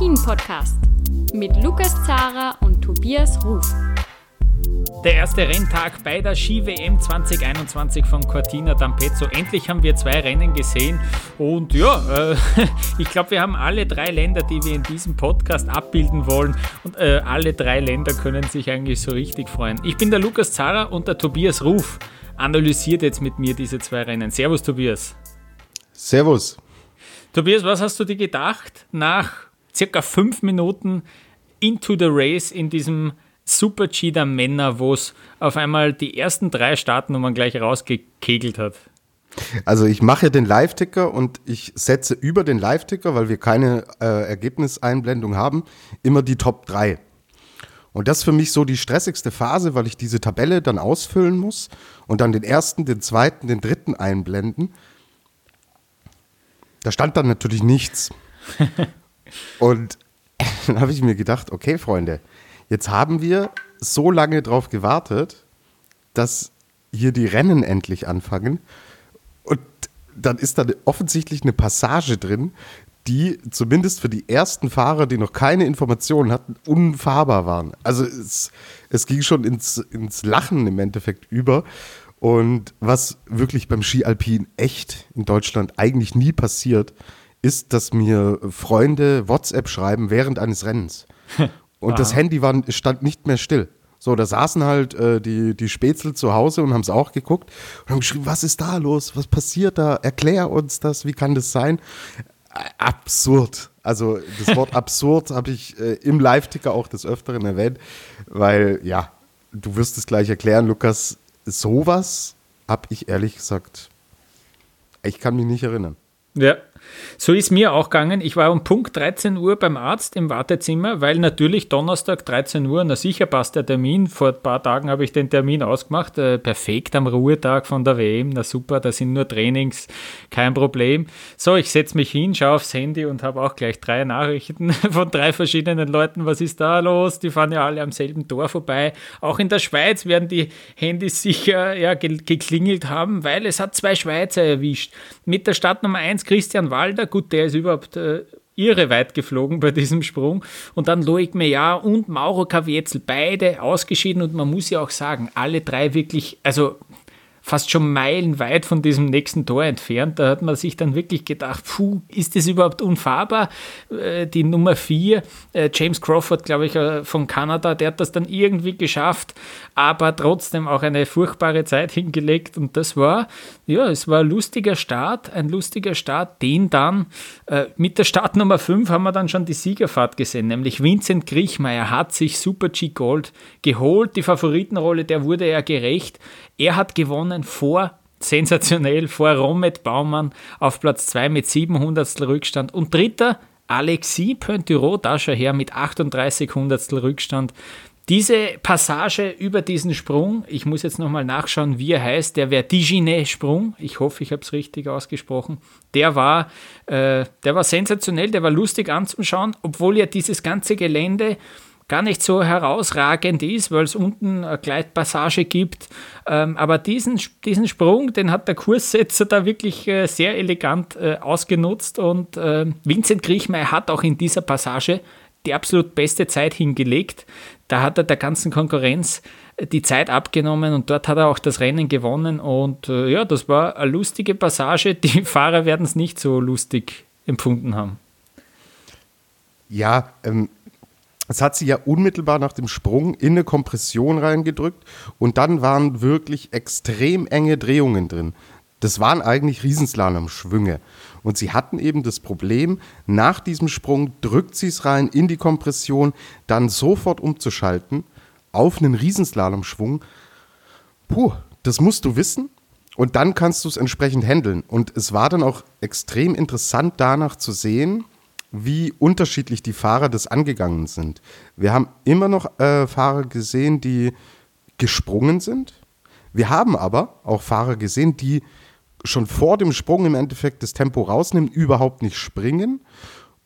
Alpin-Podcast mit Lukas Zara und Tobias Ruf. Der erste Renntag bei der Ski-WM 2021 von Cortina d'Ampezzo. Endlich haben wir zwei Rennen gesehen und ja, äh, ich glaube, wir haben alle drei Länder, die wir in diesem Podcast abbilden wollen und äh, alle drei Länder können sich eigentlich so richtig freuen. Ich bin der Lukas Zara und der Tobias Ruf analysiert jetzt mit mir diese zwei Rennen. Servus, Tobias. Servus. Tobias, was hast du dir gedacht nach circa fünf Minuten into the race in diesem Super G der Männer, wo es auf einmal die ersten drei Startnummern gleich rausgekegelt hat? Also ich mache den Live-Ticker und ich setze über den Live-Ticker, weil wir keine äh, Ergebniseinblendung haben, immer die Top 3. Und das ist für mich so die stressigste Phase, weil ich diese Tabelle dann ausfüllen muss und dann den ersten, den zweiten, den dritten einblenden. Da stand dann natürlich nichts. und dann habe ich mir gedacht, okay, Freunde, jetzt haben wir so lange drauf gewartet, dass hier die Rennen endlich anfangen. Und dann ist da offensichtlich eine Passage drin, die zumindest für die ersten Fahrer, die noch keine Informationen hatten, unfahrbar waren. Also es, es ging schon ins, ins Lachen im Endeffekt über. Und was wirklich beim Ski Alpin echt in Deutschland eigentlich nie passiert, ist, dass mir Freunde WhatsApp schreiben während eines Rennens. Und das Handy war, stand nicht mehr still. So, da saßen halt äh, die, die Spätzle zu Hause und haben es auch geguckt und haben geschrieben, was ist da los? Was passiert da? Erklär uns das, wie kann das sein? Absurd. Also das Wort absurd habe ich äh, im Live-Ticker auch des Öfteren erwähnt, weil ja, du wirst es gleich erklären, Lukas, sowas habe ich ehrlich gesagt, ich kann mich nicht erinnern. Ja, so ist mir auch gegangen. Ich war um Punkt 13 Uhr beim Arzt im Wartezimmer, weil natürlich Donnerstag 13 Uhr, na sicher passt der Termin. Vor ein paar Tagen habe ich den Termin ausgemacht. Äh, perfekt am Ruhetag von der WM. Na super, da sind nur Trainings, kein Problem. So, ich setze mich hin, schaue aufs Handy und habe auch gleich drei Nachrichten von drei verschiedenen Leuten. Was ist da los? Die fahren ja alle am selben Tor vorbei. Auch in der Schweiz werden die Handys sicher ja, geklingelt haben, weil es hat zwei Schweizer erwischt. Mit der Startnummer 1 Christian Walder gut, der ist überhaupt äh, irre weit geflogen bei diesem Sprung. Und dann Loic Meillard und Mauro Kavietzel, beide ausgeschieden. Und man muss ja auch sagen, alle drei wirklich, also fast schon meilenweit von diesem nächsten Tor entfernt. Da hat man sich dann wirklich gedacht, puh, ist das überhaupt unfahrbar? Äh, die Nummer 4, äh, James Crawford, glaube ich, äh, von Kanada, der hat das dann irgendwie geschafft, aber trotzdem auch eine furchtbare Zeit hingelegt. Und das war, ja, es war ein lustiger Start, ein lustiger Start, den dann mit der Startnummer 5 haben wir dann schon die Siegerfahrt gesehen, nämlich Vincent Griechmeier hat sich Super G Gold geholt. Die Favoritenrolle, der wurde er gerecht. Er hat gewonnen vor, sensationell, vor Romet Baumann auf Platz 2 mit 700 Rückstand. Und dritter, Alexis Pointureau, da schon her mit 38 Hundertstel Rückstand. Diese Passage über diesen Sprung, ich muss jetzt nochmal nachschauen, wie er heißt, der Vertiginet-Sprung, ich hoffe, ich habe es richtig ausgesprochen, der war, äh, der war sensationell, der war lustig anzuschauen, obwohl ja dieses ganze Gelände gar nicht so herausragend ist, weil es unten eine Gleitpassage gibt. Ähm, aber diesen, diesen Sprung, den hat der Kurssetzer da wirklich äh, sehr elegant äh, ausgenutzt und äh, Vincent Griechmeier hat auch in dieser Passage die absolut beste Zeit hingelegt. Da hat er der ganzen Konkurrenz äh, die Zeit abgenommen und dort hat er auch das Rennen gewonnen. Und ja, das war eine lustige Passage. Die Fahrer werden es nicht so lustig empfunden haben. Ja, ähm, es hat sie ja unmittelbar nach dem Sprung in eine Kompression reingedrückt und dann waren wirklich extrem enge Drehungen drin. Das waren eigentlich Riesenslalom-Schwünge. Und sie hatten eben das Problem, nach diesem Sprung drückt sie es rein in die Kompression, dann sofort umzuschalten auf einen Riesenslalom-Schwung. Puh, das musst du wissen und dann kannst du es entsprechend handeln. Und es war dann auch extrem interessant danach zu sehen, wie unterschiedlich die Fahrer das angegangen sind. Wir haben immer noch äh, Fahrer gesehen, die gesprungen sind. Wir haben aber auch Fahrer gesehen, die schon vor dem Sprung im Endeffekt das Tempo rausnehmen, überhaupt nicht springen.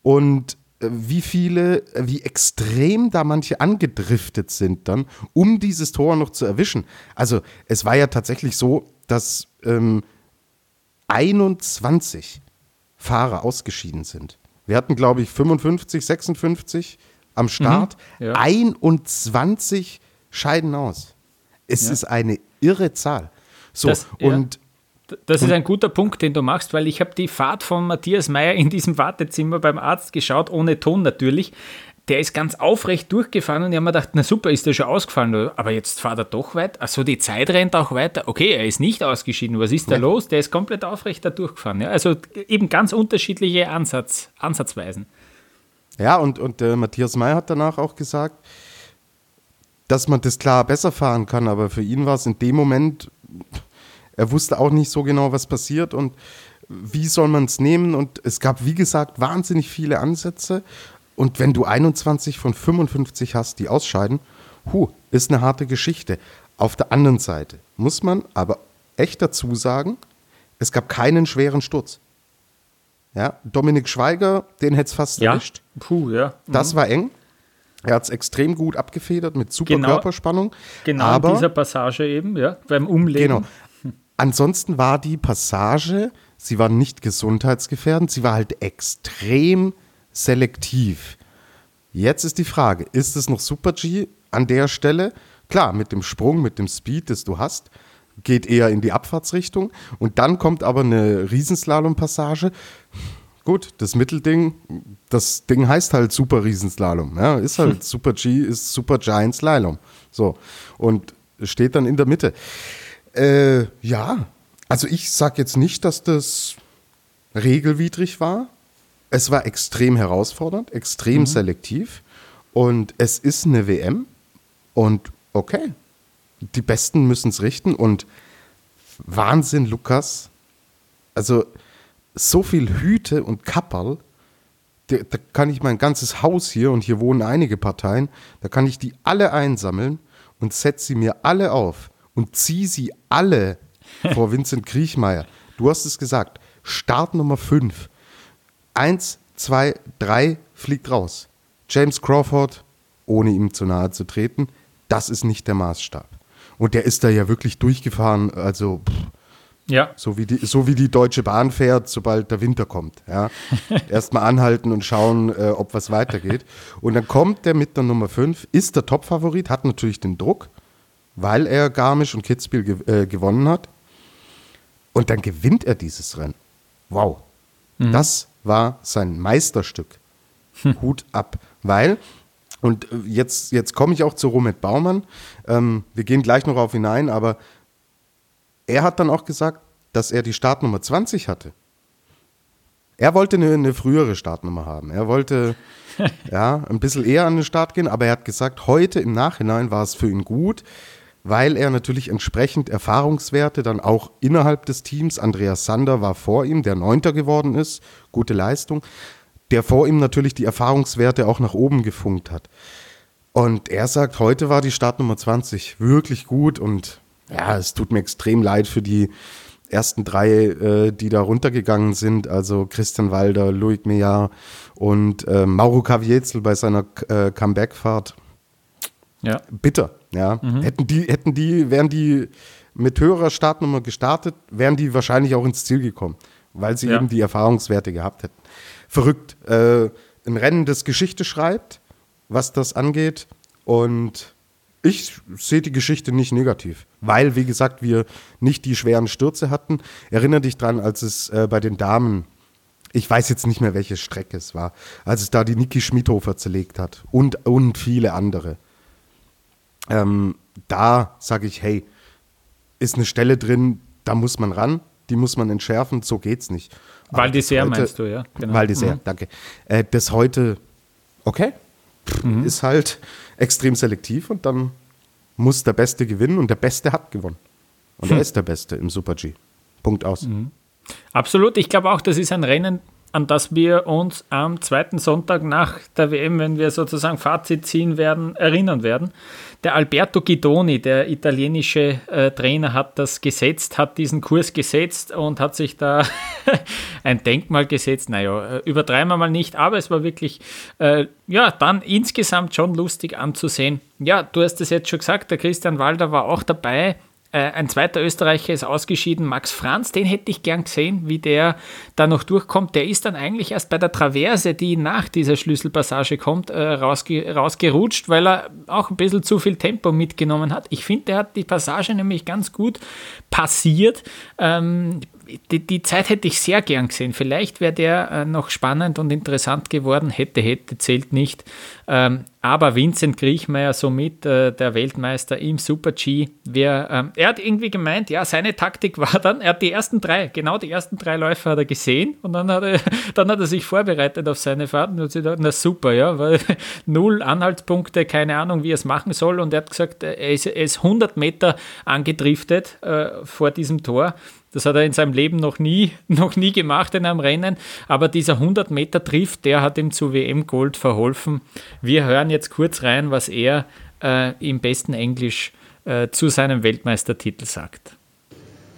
Und äh, wie viele, wie extrem da manche angedriftet sind dann, um dieses Tor noch zu erwischen. Also es war ja tatsächlich so, dass ähm, 21 Fahrer ausgeschieden sind Wir hatten, glaube ich, 55, 56 am Start. Mhm, ja. 21 scheiden aus. Es Ja. ist eine irre Zahl. So, Das- ja. und Das ist ein guter Punkt, den du machst, weil ich habe die Fahrt von Matthias Meyer in diesem Wartezimmer beim Arzt geschaut, ohne Ton natürlich. Der ist ganz aufrecht durchgefahren und ich habe mir gedacht, na super, ist der schon ausgefallen, aber jetzt fahrt er doch weiter. Achso, die Zeit rennt auch weiter. Okay, er ist nicht ausgeschieden. Was ist da los? Der ist komplett aufrecht da durchgefahren. Ja, also eben ganz unterschiedliche Ansatz, Ansatzweisen. Ja, und, und äh, Matthias May hat danach auch gesagt, dass man das klar besser fahren kann, aber für ihn war es in dem Moment, er wusste auch nicht so genau, was passiert und wie soll man es nehmen. Und es gab, wie gesagt, wahnsinnig viele Ansätze. Und wenn du 21 von 55 hast, die ausscheiden, hu, ist eine harte Geschichte. Auf der anderen Seite muss man aber echt dazu sagen, es gab keinen schweren Sturz. Ja, Dominik Schweiger, den hätte es fast Ja, erwischt. puh, ja. Das war eng. Er hat es extrem gut abgefedert mit super Genau. Körperspannung. Genau aber, in dieser Passage eben, ja, beim Umlegen. Genau. Ansonsten war die Passage, sie war nicht gesundheitsgefährdend, sie war halt extrem selektiv. Jetzt ist die Frage, ist es noch Super G an der Stelle? Klar, mit dem Sprung, mit dem Speed, das du hast, geht eher in die Abfahrtsrichtung. Und dann kommt aber eine Riesenslalom-Passage. Gut, das Mittelding, das Ding heißt halt Super Riesenslalom. Ja, ist halt Super G, ist Super Giant Slalom. So. Und steht dann in der Mitte. Äh, ja, also ich sag jetzt nicht, dass das regelwidrig war. Es war extrem herausfordernd, extrem selektiv. Und es ist eine WM. Und okay, die Besten müssen es richten. Und Wahnsinn, Lukas. Also so viel Hüte und Kapperl, da, da kann ich mein ganzes Haus hier, und hier wohnen einige Parteien, da kann ich die alle einsammeln und setze sie mir alle auf und ziehe sie alle vor Vincent Kriechmeier. Du hast es gesagt, Start Nummer 5. Eins, zwei, drei fliegt raus. James Crawford, ohne ihm zu nahe zu treten, das ist nicht der Maßstab. Und der ist da ja wirklich durchgefahren, also pff, Ja, so wie, die, so wie die Deutsche Bahn fährt, sobald der Winter kommt. Ja. Erstmal anhalten und schauen, äh, ob was weitergeht. Und dann kommt der mit der Nummer 5, ist der Topfavorit, hat natürlich den Druck, weil er Garmisch und Kitzbühel ge äh, gewonnen hat. Und dann gewinnt er dieses Rennen. Wow. Das war sein Meisterstück. Hut ab. Weil, und äh, jetzt, jetzt komme ich auch zu Romet Baumann. Ähm, wir gehen gleich noch auf hinein, aber er hat dann auch gesagt, dass er die Startnummer 20 hatte. Er wollte eine, eine frühere Startnummer haben. Er wollte ja ein bisschen eher an den Start gehen, aber er hat gesagt, heute im Nachhinein war es für ihn gut, weil er natürlich entsprechend Erfahrungswerte dann auch innerhalb des Teams, Andreas Sander war vor ihm, der Neunter geworden ist, gute Leistung, der vor ihm natürlich die Erfahrungswerte auch nach oben gefunkt hat. Und er sagt, heute war die Startnummer 20 wirklich gut und ja, es tut mir extrem leid für die ersten drei, äh, die da runtergegangen sind, also Christian Walder, Loic Meillard und äh, Mauro Caviezel bei seiner äh, Comeback-Fahrt. ja. Bitter, ja. Hätten die, hätten die, wären die mit höherer Startnummer gestartet, wären die wahrscheinlich auch ins Ziel gekommen, weil sie Ja. eben die Erfahrungswerte gehabt hätten. Verrückt. Äh, ein Rennen, das Geschichte schreibt, was das angeht. Und ich sehe die Geschichte nicht negativ, weil, wie gesagt, wir nicht die schweren Stürze hatten. Erinnere dich dran, als es äh, bei den Damen, ich weiß jetzt nicht mehr, welche Strecke es war, als es da die Niki Schmidhofer zerlegt hat und, und viele andere. Ähm, da sage ich, hey, ist eine Stelle drin, da muss man ran, die muss man entschärfen, so geht's nicht. Das d'Isère heute- meinst du, ja? Genau. Val d'Isère, danke. Äh, das heute, okay, Mhm. ist halt extrem selektiv und dann muss der Beste gewinnen und der Beste hat gewonnen. Und Hm. er ist der Beste im Super G. Punkt aus. Mhm. Absolut. Ich glaube auch, das ist ein Rennen, an das wir uns am zweiten Sonntag nach der WM, wenn wir sozusagen Fazit ziehen werden, erinnern werden. Der Alberto Guidoni, der italienische äh, Trainer, hat das gesetzt, hat diesen Kurs gesetzt und hat sich da ein Denkmal gesetzt. Naja, äh, übertreiben wir mal nicht, aber es war wirklich, äh, ja, dann insgesamt schon lustig anzusehen. Ja, du hast es jetzt schon gesagt, der Christian Walder war auch dabei ein zweiter Österreicher ist ausgeschieden, Max Franz, den hätte ich gern gesehen, wie der da noch durchkommt. Der ist dann eigentlich erst bei der Traverse, die nach dieser Schlüsselpassage kommt, äh, rausge rausgerutscht, weil er auch ein bisschen zu viel Tempo mitgenommen hat. Ich finde, der hat die Passage nämlich ganz gut passiert. Ähm, die, die, Zeit hätte ich sehr gern gesehen. Vielleicht wäre der äh, noch spannend und interessant geworden. Hätte, hätte, zählt nicht. Ähm, aber Vincent Griechmeier, somit äh, der Weltmeister im Super-G, ähm, er hat irgendwie gemeint, ja, seine Taktik war dann, er hat die ersten drei, genau die ersten drei Läufe hat er gesehen und dann hat er, dann hat er sich vorbereitet auf seine Fahrt und hat sich gedacht, na super, ja, weil null Anhaltspunkte, keine Ahnung, wie er es machen soll und er hat gesagt, er ist, er ist 100 Meter angedriftet äh, vor diesem Tor das hat er in seinem Leben noch nie, noch nie gemacht in einem Rennen. Aber dieser 100 Meter Drift, der hat ihm zu WM Gold verholfen. Wir hören jetzt kurz rein, was er äh, im besten Englisch äh, zu seinem Weltmeistertitel sagt.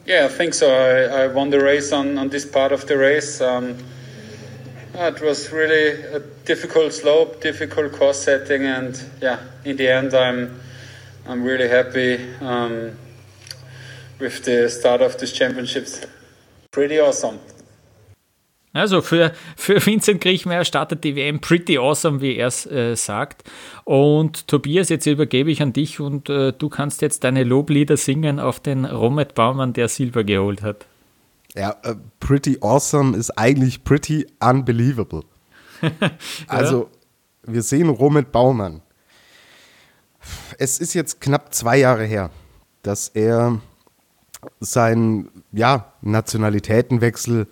Yeah, I think so. I, I won the race on, on this part of the race. Um, it was really a difficult slope, difficult course setting, and yeah, in the end, I'm I'm really happy. Um, with the start of this championships. Pretty awesome. Also für, für Vincent Griechmeier startet die WM pretty awesome, wie er es äh, sagt. Und Tobias, jetzt übergebe ich an dich und äh, du kannst jetzt deine Loblieder singen auf den Romet Baumann, der Silber geholt hat. Ja, uh, pretty awesome ist eigentlich pretty unbelievable. ja. Also, wir sehen Romet Baumann. Es ist jetzt knapp zwei Jahre her, dass er sein ja, Nationalitätenwechsel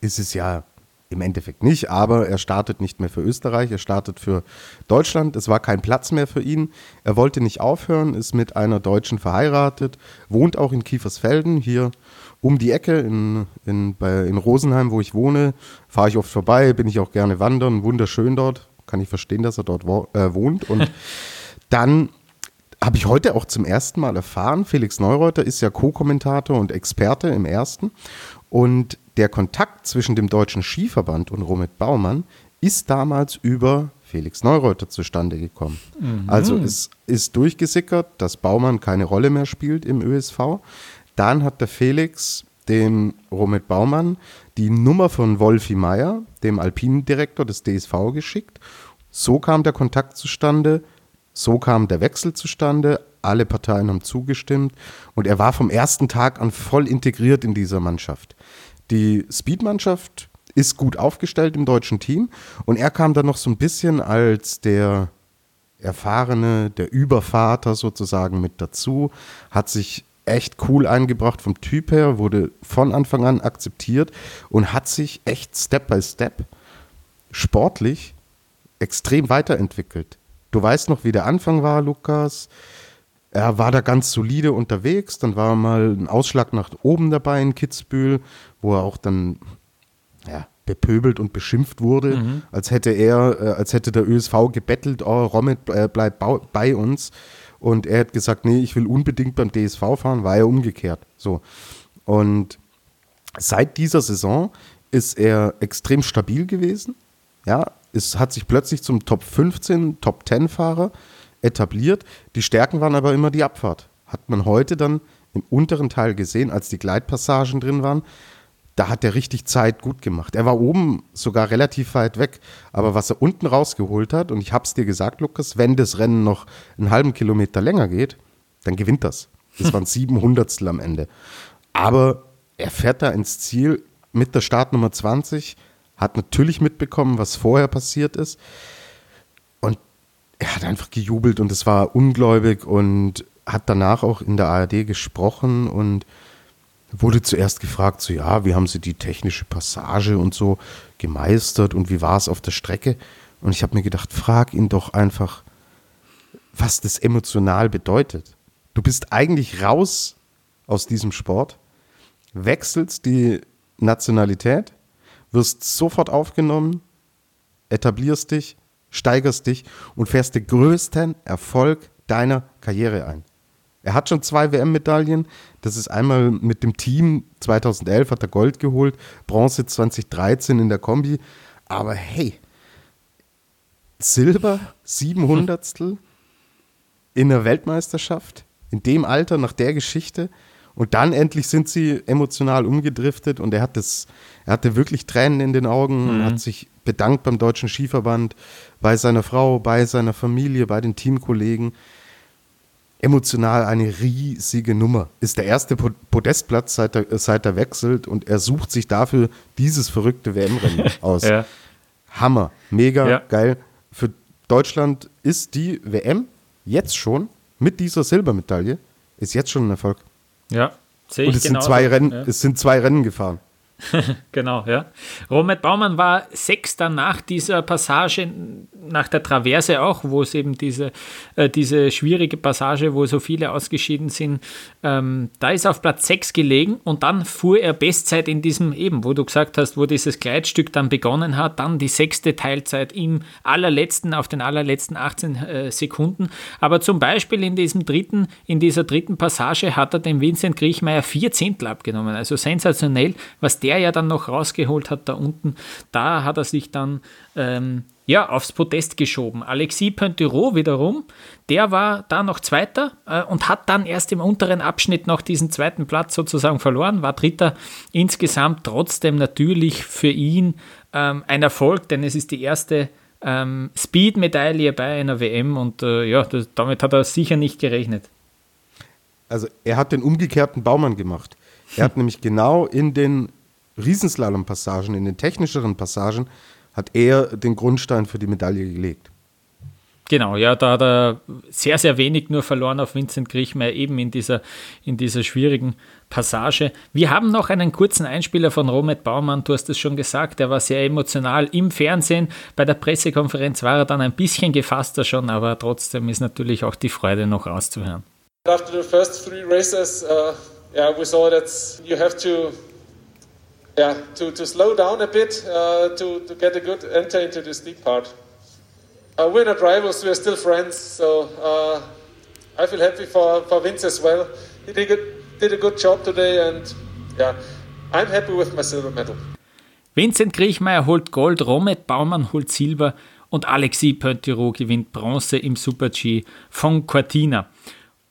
ist es ja im Endeffekt nicht, aber er startet nicht mehr für Österreich, er startet für Deutschland. Es war kein Platz mehr für ihn. Er wollte nicht aufhören, ist mit einer Deutschen verheiratet, wohnt auch in Kiefersfelden, hier um die Ecke in, in, bei, in Rosenheim, wo ich wohne. Fahre ich oft vorbei, bin ich auch gerne wandern, wunderschön dort. Kann ich verstehen, dass er dort wo, äh, wohnt. Und dann habe ich heute auch zum ersten Mal erfahren. Felix Neureuter ist ja Co-Kommentator und Experte im ersten. Und der Kontakt zwischen dem Deutschen Skiverband und Romit Baumann ist damals über Felix Neureuter zustande gekommen. Mhm. Also es ist durchgesickert, dass Baumann keine Rolle mehr spielt im ÖSV. Dann hat der Felix dem Romit Baumann die Nummer von Wolfi Meier, dem Alpinendirektor des DSV, geschickt. So kam der Kontakt zustande. So kam der Wechsel zustande. Alle Parteien haben zugestimmt und er war vom ersten Tag an voll integriert in dieser Mannschaft. Die Speed-Mannschaft ist gut aufgestellt im deutschen Team und er kam dann noch so ein bisschen als der erfahrene, der Übervater sozusagen mit dazu, hat sich echt cool eingebracht vom Typ her, wurde von Anfang an akzeptiert und hat sich echt Step by Step sportlich extrem weiterentwickelt. Du weißt noch, wie der Anfang war, Lukas. Er war da ganz solide unterwegs. Dann war mal ein Ausschlag nach oben dabei in Kitzbühel, wo er auch dann ja, bepöbelt und beschimpft wurde, mhm. als hätte er, äh, als hätte der ÖSV gebettelt, oh, Rommet äh, bleibt bei uns. Und er hat gesagt, nee, ich will unbedingt beim DSV fahren, war er umgekehrt. So. Und seit dieser Saison ist er extrem stabil gewesen. Ja, es hat sich plötzlich zum Top 15, Top 10 Fahrer etabliert. Die Stärken waren aber immer die Abfahrt. Hat man heute dann im unteren Teil gesehen, als die Gleitpassagen drin waren. Da hat er richtig Zeit gut gemacht. Er war oben sogar relativ weit weg, aber was er unten rausgeholt hat, und ich habe es dir gesagt, Lukas, wenn das Rennen noch einen halben Kilometer länger geht, dann gewinnt das. Das waren sieben Hundertstel am Ende. Aber er fährt da ins Ziel mit der Startnummer 20 hat natürlich mitbekommen, was vorher passiert ist. Und er hat einfach gejubelt und es war ungläubig und hat danach auch in der ARD gesprochen und wurde zuerst gefragt, so ja, wie haben Sie die technische Passage und so gemeistert und wie war es auf der Strecke? Und ich habe mir gedacht, frag ihn doch einfach, was das emotional bedeutet. Du bist eigentlich raus aus diesem Sport, wechselst die Nationalität wirst sofort aufgenommen, etablierst dich, steigerst dich und fährst den größten Erfolg deiner Karriere ein. Er hat schon zwei WM-Medaillen. Das ist einmal mit dem Team 2011 hat er Gold geholt, Bronze 2013 in der Kombi. Aber hey, Silber, 700 in der Weltmeisterschaft in dem Alter, nach der Geschichte. Und dann endlich sind sie emotional umgedriftet und er hat das, er hatte wirklich Tränen in den Augen und Mhm. hat sich bedankt beim Deutschen Skiverband, bei seiner Frau, bei seiner Familie, bei den Teamkollegen. Emotional eine riesige Nummer. Ist der erste Po- Podestplatz, seit er, seit er wechselt und er sucht sich dafür dieses verrückte WM-Rennen aus. Ja. Hammer, mega Ja. geil. Für Deutschland ist die WM jetzt schon mit dieser Silbermedaille, ist jetzt schon ein Erfolg. Ja, sehe Und ich es sind, genauso. zwei Rennen, Ja. es sind zwei Rennen gefahren. Genau, ja. Romet Baumann war Sechster nach dieser Passage, nach der Traverse auch, wo es eben diese, äh, diese schwierige Passage, wo so viele ausgeschieden sind, ähm, da ist auf Platz 6 gelegen und dann fuhr er Bestzeit in diesem eben, wo du gesagt hast, wo dieses Gleitstück dann begonnen hat, dann die sechste Teilzeit im allerletzten, auf den allerletzten 18 äh, Sekunden. Aber zum Beispiel in diesem dritten, in dieser dritten Passage hat er dem Vincent Griechmeier vier Zehntel abgenommen. Also sensationell, was der ja dann noch rausgeholt hat da unten. Da hat er sich dann ähm, ja, aufs Podest geschoben. Alexis Pointerot wiederum, der war da noch Zweiter äh, und hat dann erst im unteren Abschnitt noch diesen zweiten Platz sozusagen verloren, war Dritter. Insgesamt trotzdem natürlich für ihn ähm, ein Erfolg, denn es ist die erste ähm, Speed-Medaille bei einer WM und äh, ja, das, damit hat er sicher nicht gerechnet. Also er hat den umgekehrten Baumann gemacht. Er hat nämlich genau in den Riesenslalom-Passagen, in den technischeren Passagen, hat er den Grundstein für die Medaille gelegt. Genau, ja, da hat er sehr, sehr wenig nur verloren auf Vincent Griechmeier, eben in dieser, in dieser schwierigen Passage. Wir haben noch einen kurzen Einspieler von Romet Baumann, du hast es schon gesagt, er war sehr emotional im Fernsehen. Bei der Pressekonferenz war er dann ein bisschen gefasster schon, aber trotzdem ist natürlich auch die Freude noch auszuhören. After the first three races, uh, yeah, we saw that you have to, yeah, to, to slow down a bit uh, to, to get a good enter into the steep part. Uh, we're not rivals, we're still friends, so uh, I feel happy for, for Vince as well. He did a, did a good job today, and yeah, I'm happy with my silver medal. Vincent Griechmeier holt Gold, Romet Baumann holt Silber und Alexis Pointerot gewinnt Bronze im Super-G von Cortina.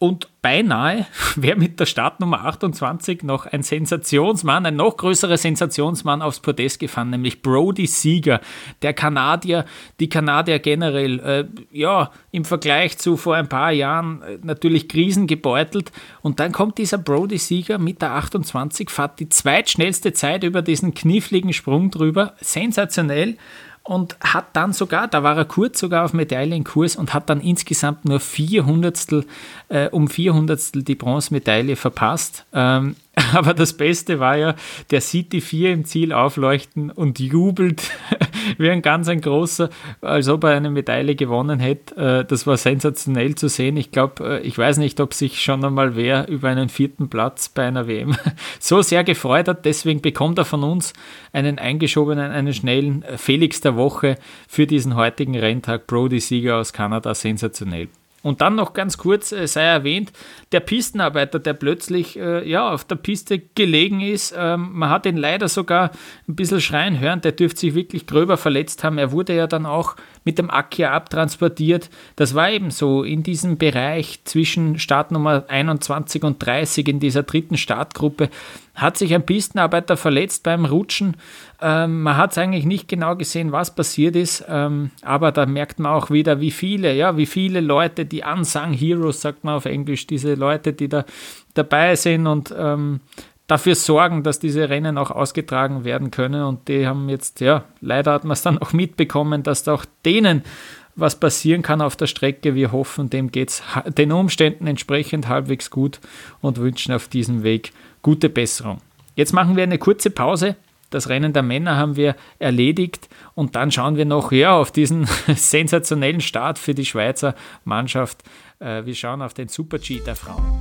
Und beinahe wäre mit der Startnummer 28 noch ein Sensationsmann, ein noch größerer Sensationsmann aufs Podest gefahren, nämlich Brody Sieger, der Kanadier, die Kanadier generell, äh, ja, im Vergleich zu vor ein paar Jahren äh, natürlich krisengebeutelt. Und dann kommt dieser Brody Sieger mit der 28, fährt die zweitschnellste Zeit über diesen kniffligen Sprung drüber, sensationell und hat dann sogar, da war er kurz sogar auf Medaillenkurs und hat dann insgesamt nur 400 äh, um 400 die Bronzemedaille verpasst. Ähm, aber das Beste war ja, der sieht die vier im Ziel aufleuchten und jubelt wie ein ganz ein großer, als ob er eine Medaille gewonnen hätte. Äh, das war sensationell zu sehen. Ich glaube, äh, ich weiß nicht, ob sich schon einmal wer über einen vierten Platz bei einer WM so sehr gefreut hat. Deswegen bekommt er von uns einen eingeschobenen, einen schnellen äh, Felix der Woche für diesen heutigen Renntag. Brody Sieger aus Kanada, sensationell. Und dann noch ganz kurz äh, sei erwähnt, der Pistenarbeiter, der plötzlich äh, ja, auf der Piste gelegen ist. Ähm, man hat ihn leider sogar ein bisschen schreien hören, der dürfte sich wirklich gröber verletzt haben. Er wurde ja dann auch mit dem Akia abtransportiert. Das war eben so in diesem Bereich zwischen Startnummer 21 und 30 in dieser dritten Startgruppe. Hat sich ein Pistenarbeiter verletzt beim Rutschen. Ähm, man hat es eigentlich nicht genau gesehen, was passiert ist, ähm, aber da merkt man auch wieder, wie viele, ja, wie viele Leute, die Unsung Heroes, sagt man auf Englisch, diese Leute, die da dabei sind und ähm, dafür sorgen, dass diese Rennen auch ausgetragen werden können. Und die haben jetzt, ja, leider hat man es dann auch mitbekommen, dass auch denen was passieren kann auf der Strecke. Wir hoffen, dem geht es den Umständen entsprechend halbwegs gut und wünschen auf diesem Weg gute Besserung. Jetzt machen wir eine kurze Pause. Das Rennen der Männer haben wir erledigt und dann schauen wir noch ja, auf diesen sensationellen Start für die Schweizer Mannschaft. Äh, wir schauen auf den Super-G der Frauen.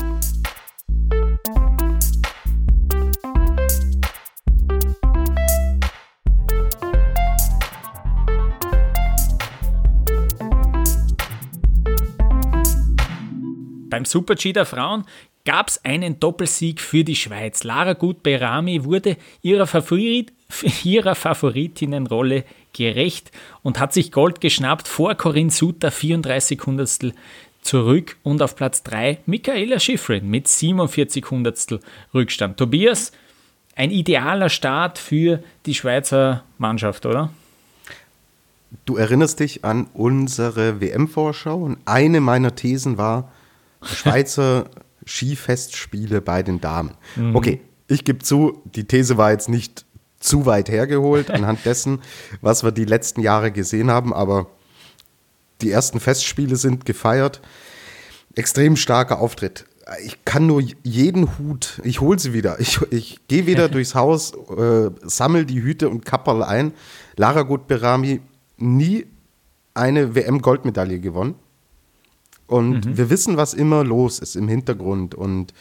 Beim Super-G der Frauen gab es einen Doppelsieg für die Schweiz. Lara Gut-Berami wurde ihrer, Favorit, ihrer Favoritinnenrolle gerecht und hat sich Gold geschnappt vor Corinne Suter, 34 Hundertstel zurück und auf Platz 3 Michaela Schifrin mit 47 Hundertstel Rückstand. Tobias, ein idealer Start für die Schweizer Mannschaft, oder? Du erinnerst dich an unsere WM-Vorschau und eine meiner Thesen war Schweizer Skifestspiele bei den Damen. Mhm. Okay, ich gebe zu, die These war jetzt nicht zu weit hergeholt anhand dessen, was wir die letzten Jahre gesehen haben, aber die ersten Festspiele sind gefeiert. Extrem starker Auftritt. Ich kann nur jeden Hut, ich hole sie wieder. Ich, ich gehe wieder durchs Haus, äh, sammle die Hüte und Kapperl ein. Lara Gutberami nie eine WM-Goldmedaille gewonnen. Und mhm. wir wissen, was immer los ist im Hintergrund und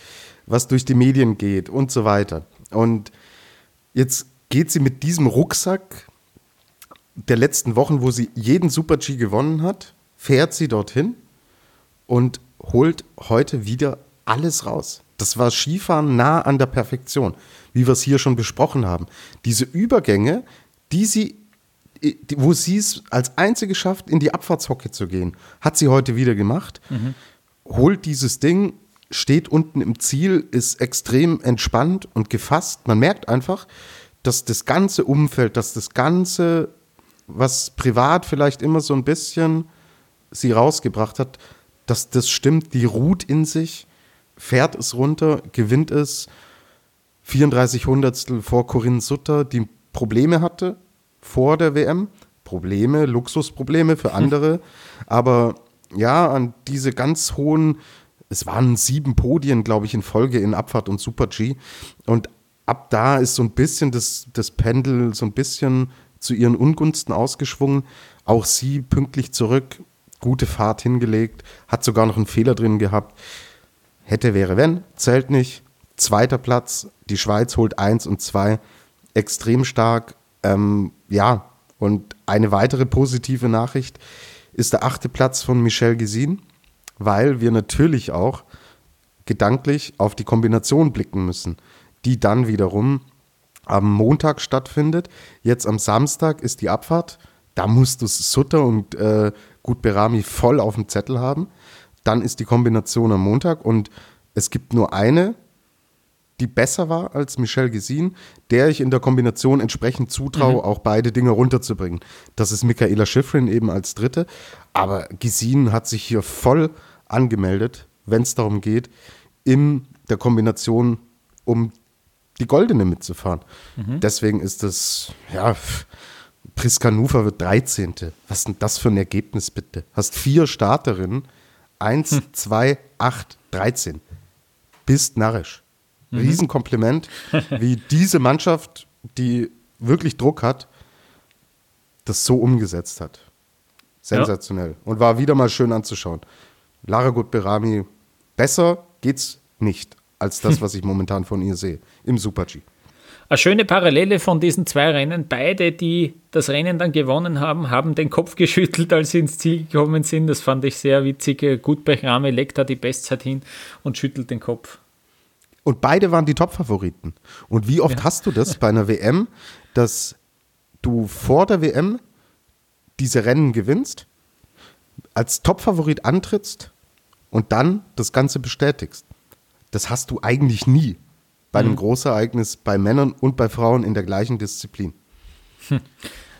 was durch die Medien geht und so weiter. Und jetzt geht sie mit diesem Rucksack der letzten Wochen, wo sie jeden Super-G gewonnen hat, fährt sie dorthin und holt heute wieder alles raus. Das war Skifahren nah an der Perfektion, wie wir es hier schon besprochen haben. Diese Übergänge, die sie wo sie es als einzige schafft, in die Abfahrtshocke zu gehen, hat sie heute wieder gemacht. Mhm. Holt dieses Ding, steht unten im Ziel, ist extrem entspannt und gefasst. Man merkt einfach, dass das ganze Umfeld, dass das ganze, was privat vielleicht immer so ein bisschen sie rausgebracht hat, dass das stimmt, die ruht in sich, fährt es runter, gewinnt es 34 Hundertstel vor Corinne Sutter, die Probleme hatte, vor der WM. Probleme, Luxusprobleme für andere. Aber ja, an diese ganz hohen, es waren sieben Podien, glaube ich, in Folge in Abfahrt und Super G. Und ab da ist so ein bisschen das, das Pendel so ein bisschen zu ihren Ungunsten ausgeschwungen. Auch sie pünktlich zurück, gute Fahrt hingelegt, hat sogar noch einen Fehler drin gehabt. Hätte, wäre, wenn, zählt nicht. Zweiter Platz, die Schweiz holt eins und zwei. Extrem stark, ähm, ja, und eine weitere positive Nachricht ist der achte Platz von Michel Gesin, weil wir natürlich auch gedanklich auf die Kombination blicken müssen, die dann wiederum am Montag stattfindet. Jetzt am Samstag ist die Abfahrt. Da musst du Sutter und äh, Gut Berami voll auf dem Zettel haben. Dann ist die Kombination am Montag und es gibt nur eine die besser war als Michelle Gesin, der ich in der Kombination entsprechend zutraue, mhm. auch beide Dinge runterzubringen. Das ist Michaela Schifrin eben als dritte. Aber Gesin hat sich hier voll angemeldet, wenn es darum geht, in der Kombination um die Goldene mitzufahren. Mhm. Deswegen ist das, ja, Priska Nufa wird 13. Was ist denn das für ein Ergebnis bitte? Hast vier Starterinnen, 1, hm. 2, 8, 13. Bist narrisch. Mhm. Riesenkompliment, wie diese Mannschaft, die wirklich Druck hat, das so umgesetzt hat. Sensationell. Ja. Und war wieder mal schön anzuschauen. Lara Gut-Berami, besser geht's nicht als das, was ich momentan von ihr sehe im Super-G. Eine schöne Parallele von diesen zwei Rennen. Beide, die das Rennen dann gewonnen haben, haben den Kopf geschüttelt, als sie ins Ziel gekommen sind. Das fand ich sehr witzig. Gut Rame legt da die Bestzeit hin und schüttelt den Kopf. Und beide waren die Top-Favoriten. Und wie oft ja. hast du das bei einer WM, dass du vor der WM diese Rennen gewinnst, als Top-Favorit antrittst und dann das Ganze bestätigst? Das hast du eigentlich nie bei einem mhm. Großereignis bei Männern und bei Frauen in der gleichen Disziplin. Hm.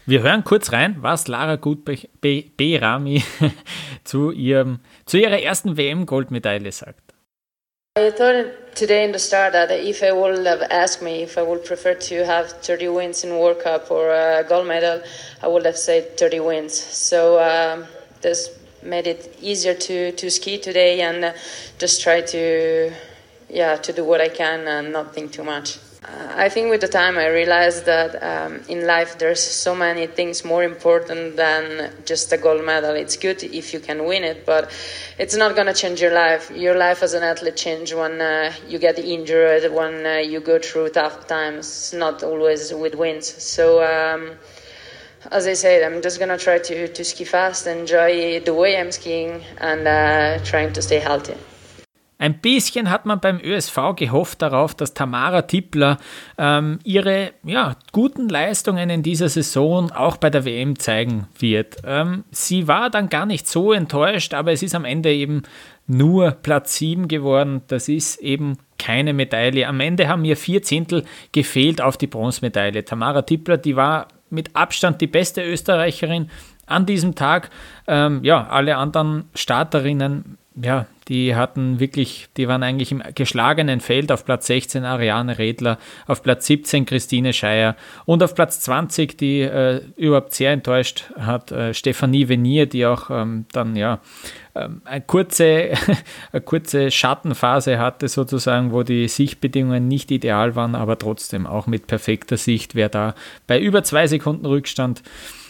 Wir hören kurz rein, was Lara Gut-Berami zu, zu ihrer ersten WM-Goldmedaille sagt. I thought today in the start that if I would have asked me if I would prefer to have 30 wins in World Cup or a gold medal, I would have said 30 wins. So um, this made it easier to, to ski today and uh, just try to yeah to do what I can and not think too much. I think with the time I realized that um, in life there's so many things more important than just a gold medal. It's good if you can win it, but it's not going to change your life. Your life as an athlete changes when uh, you get injured, when uh, you go through tough times. Not always with wins. So. Um, as I said, I'm just gonna try to, to ski fast, enjoy the way I'm skiing, and uh, trying to stay healthy. Ein bisschen hat man beim ÖSV gehofft darauf, dass Tamara Tippler ähm, ihre ja, guten Leistungen in dieser Saison auch bei der WM zeigen wird. Ähm, sie war dann gar nicht so enttäuscht, aber es ist am Ende eben nur Platz 7 geworden. Das ist eben keine Medaille. Am Ende haben mir vier Zehntel gefehlt auf die Bronzemedaille. Tamara Tippler, die war mit Abstand die beste Österreicherin an diesem Tag. Ähm, ja, alle anderen Starterinnen ja, die hatten wirklich, die waren eigentlich im geschlagenen Feld auf Platz 16 Ariane Redler, auf Platz 17 Christine Scheier und auf Platz 20, die äh, überhaupt sehr enttäuscht hat, äh, Stefanie Venier, die auch ähm, dann ja ähm, eine, kurze, eine kurze Schattenphase hatte sozusagen, wo die Sichtbedingungen nicht ideal waren, aber trotzdem auch mit perfekter Sicht, wer da bei über zwei Sekunden Rückstand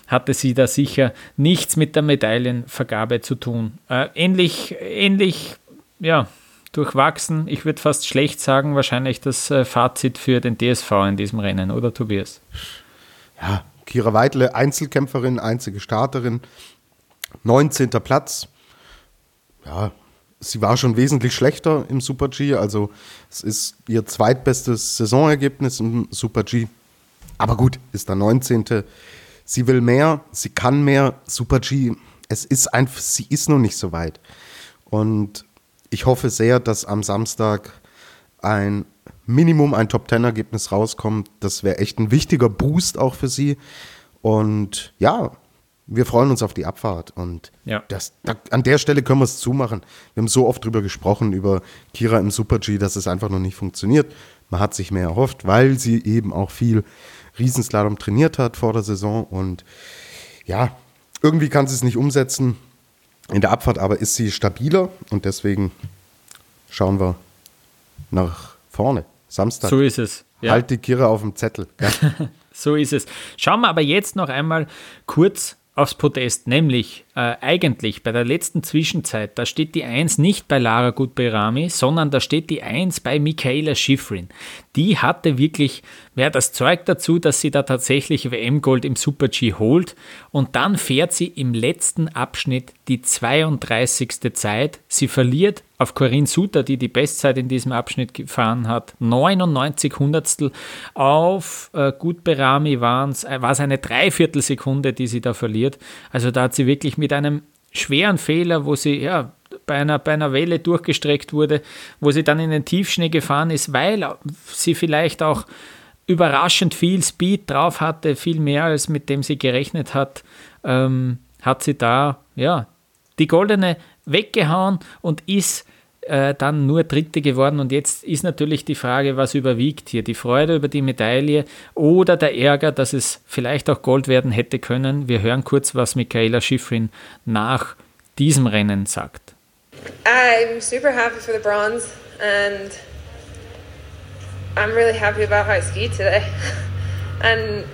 hatte sie da sicher nichts mit der Medaillenvergabe zu tun. Äh, ähnlich, ähnlich, ja, durchwachsen. Ich würde fast schlecht sagen, wahrscheinlich das äh, Fazit für den DSV in diesem Rennen, oder Tobias? Ja, Kira Weidle, Einzelkämpferin, einzige Starterin, 19. Platz. Ja, sie war schon wesentlich schlechter im Super G, also es ist ihr zweitbestes Saisonergebnis im Super G. Aber gut, ist der 19. Sie will mehr, sie kann mehr. Super G, es ist einfach, sie ist noch nicht so weit. Und ich hoffe sehr, dass am Samstag ein Minimum ein Top Ten Ergebnis rauskommt. Das wäre echt ein wichtiger Boost auch für sie. Und ja, wir freuen uns auf die Abfahrt. Und ja. das, da, an der Stelle können wir es zumachen. Wir haben so oft drüber gesprochen, über Kira im Super G, dass es einfach noch nicht funktioniert. Man hat sich mehr erhofft, weil sie eben auch viel Riesenslalom trainiert hat vor der Saison und ja, irgendwie kann sie es nicht umsetzen. In der Abfahrt aber ist sie stabiler und deswegen schauen wir nach vorne. Samstag. So ist es. Ja. Halt die Kira auf dem Zettel. Ja. so ist es. Schauen wir aber jetzt noch einmal kurz aufs Podest, nämlich äh, eigentlich bei der letzten Zwischenzeit, da steht die 1 nicht bei Lara Gutberami, sondern da steht die 1 bei Michaela Schifrin. Die hatte wirklich, ja, das zeugt dazu, dass sie da tatsächlich WM-Gold im Super-G holt und dann fährt sie im letzten Abschnitt die 32. Zeit. Sie verliert auf Corinne Suter, die die Bestzeit in diesem Abschnitt gefahren hat, 99 Hundertstel. Auf äh, Gutberami äh, war es eine Dreiviertelsekunde, die sie da verliert. Also da hat sie wirklich mit einem schweren Fehler, wo sie ja bei einer, bei einer Welle durchgestreckt wurde, wo sie dann in den Tiefschnee gefahren ist, weil sie vielleicht auch überraschend viel Speed drauf hatte, viel mehr als mit dem sie gerechnet hat, ähm, hat sie da ja die goldene weggehauen und ist äh, dann nur Dritte geworden. Und jetzt ist natürlich die Frage, was überwiegt hier? Die Freude über die Medaille oder der Ärger, dass es vielleicht auch Gold werden hätte können? Wir hören kurz, was Michaela Schifrin nach diesem Rennen sagt. I'm super happy for the bronze and I'm really happy about how I skied today. and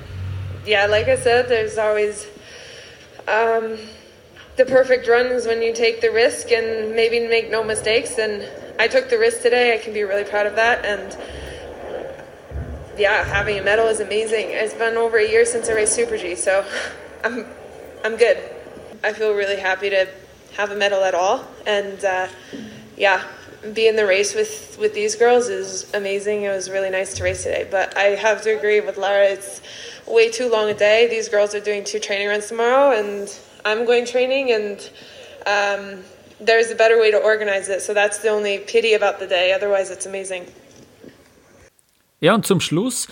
yeah, like I said, there's always um, the perfect run is when you take the risk and maybe make no mistakes. And I took the risk today. I can be really proud of that. And yeah, having a medal is amazing. It's been over a year since I raced Super G, so I'm I'm good. I feel really happy to have a medal at all, and uh, yeah, be in the race with with these girls is amazing. It was really nice to race today, but I have to agree with Lara. It's way too long a day. These girls are doing two training runs tomorrow, and I'm going training, and um, there's a better way to organize it. So that's the only pity about the day. Otherwise, it's amazing. Ja, und zum Schluss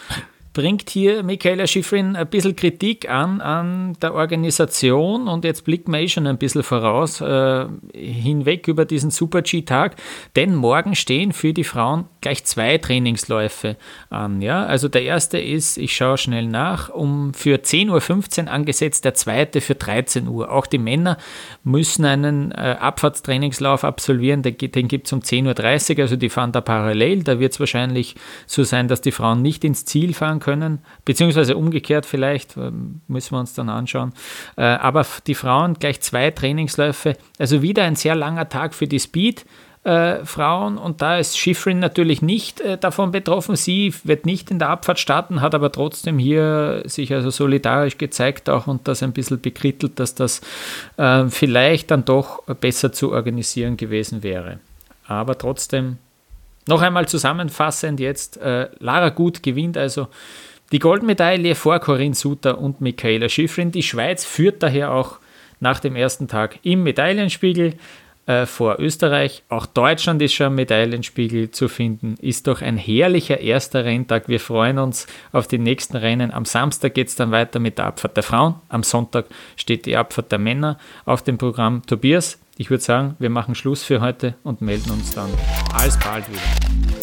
bringt hier Michaela Schifrin ein bisschen Kritik an, an der Organisation und jetzt blicken wir eh schon ein bisschen voraus, äh, hinweg über diesen Super-G-Tag, denn morgen stehen für die Frauen gleich zwei Trainingsläufe an. Ja? Also der erste ist, ich schaue schnell nach, um für 10.15 Uhr angesetzt, der zweite für 13 Uhr. Auch die Männer müssen einen äh, Abfahrtstrainingslauf absolvieren, den, den gibt es um 10.30 Uhr, also die fahren da parallel, da wird es wahrscheinlich so sein, dass die Frauen nicht ins Ziel fahren können, beziehungsweise umgekehrt vielleicht, ähm, müssen wir uns dann anschauen. Äh, aber die Frauen gleich zwei Trainingsläufe, also wieder ein sehr langer Tag für die Speed. Äh, Frauen und da ist Schifrin natürlich nicht äh, davon betroffen. Sie wird nicht in der Abfahrt starten, hat aber trotzdem hier sich also solidarisch gezeigt auch und das ein bisschen bekrittelt, dass das äh, vielleicht dann doch besser zu organisieren gewesen wäre. aber trotzdem noch einmal zusammenfassend jetzt, äh, Lara Gut gewinnt also die Goldmedaille vor Corinne Suter und Michaela Schifrin. Die Schweiz führt daher auch nach dem ersten Tag im Medaillenspiegel äh, vor Österreich. Auch Deutschland ist schon im Medaillenspiegel zu finden. Ist doch ein herrlicher erster Renntag. Wir freuen uns auf die nächsten Rennen. Am Samstag geht es dann weiter mit der Abfahrt der Frauen. Am Sonntag steht die Abfahrt der Männer auf dem Programm. Tobias, ich würde sagen, wir machen Schluss für heute und melden uns dann alsbald wieder.